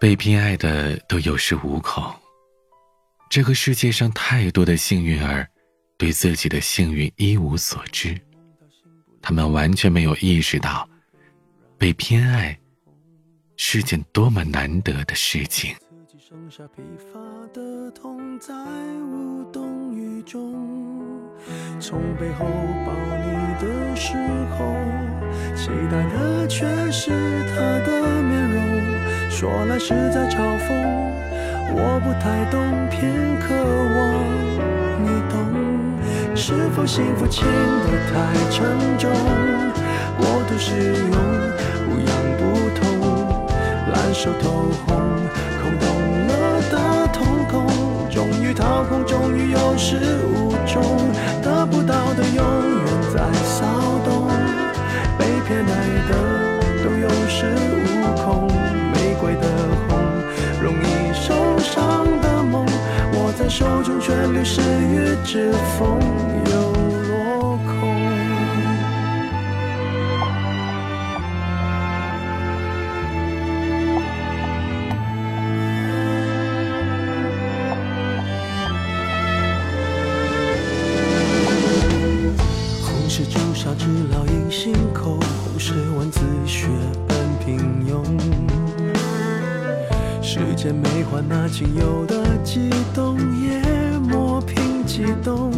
被偏爱的都有恃无恐。这个世界上太多的幸运儿，对自己的幸运一无所知，他们完全没有意识到，被偏爱是件多么难得的事情。从背后抱你的时候，期待的却是他的面，说来是在嘲讽。我不太懂，偏渴望你懂。是否幸福轻得太沉重？过度使用，不痒不痛，烂熟透红，空洞了的瞳孔。终于掏空，终于有始中却流失于指缝，又落空。红是朱砂痣烙印心口，红是文字血本平庸。时间没换那仅有的激动。激动，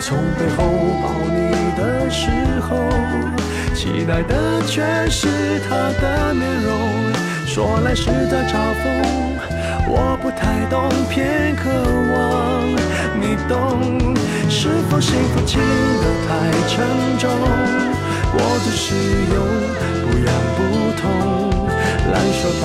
从背后抱你的时候，期待的却是他的面容。说来是在嘲讽，我不太懂，偏渴望你懂。是否幸福轻得太沉重？过度使用，不痒不痛，烂熟透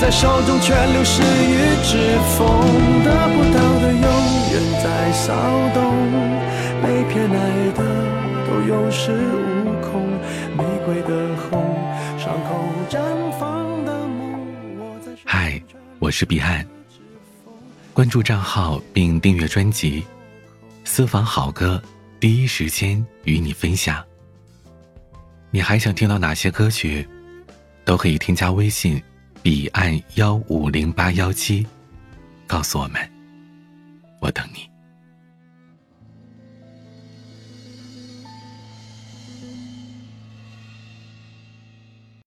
在手中却流失于指缝，得不到的永远在骚动，被偏爱的都有恃无恐，玫瑰的红，伤口绽放的梦。嗨，我是彼岸，关注账号并订阅专辑，私房好歌，第一时间与你分享。你还想听到哪些歌曲？都可以添加微信彼岸幺五零八幺七，告诉我们，我等你。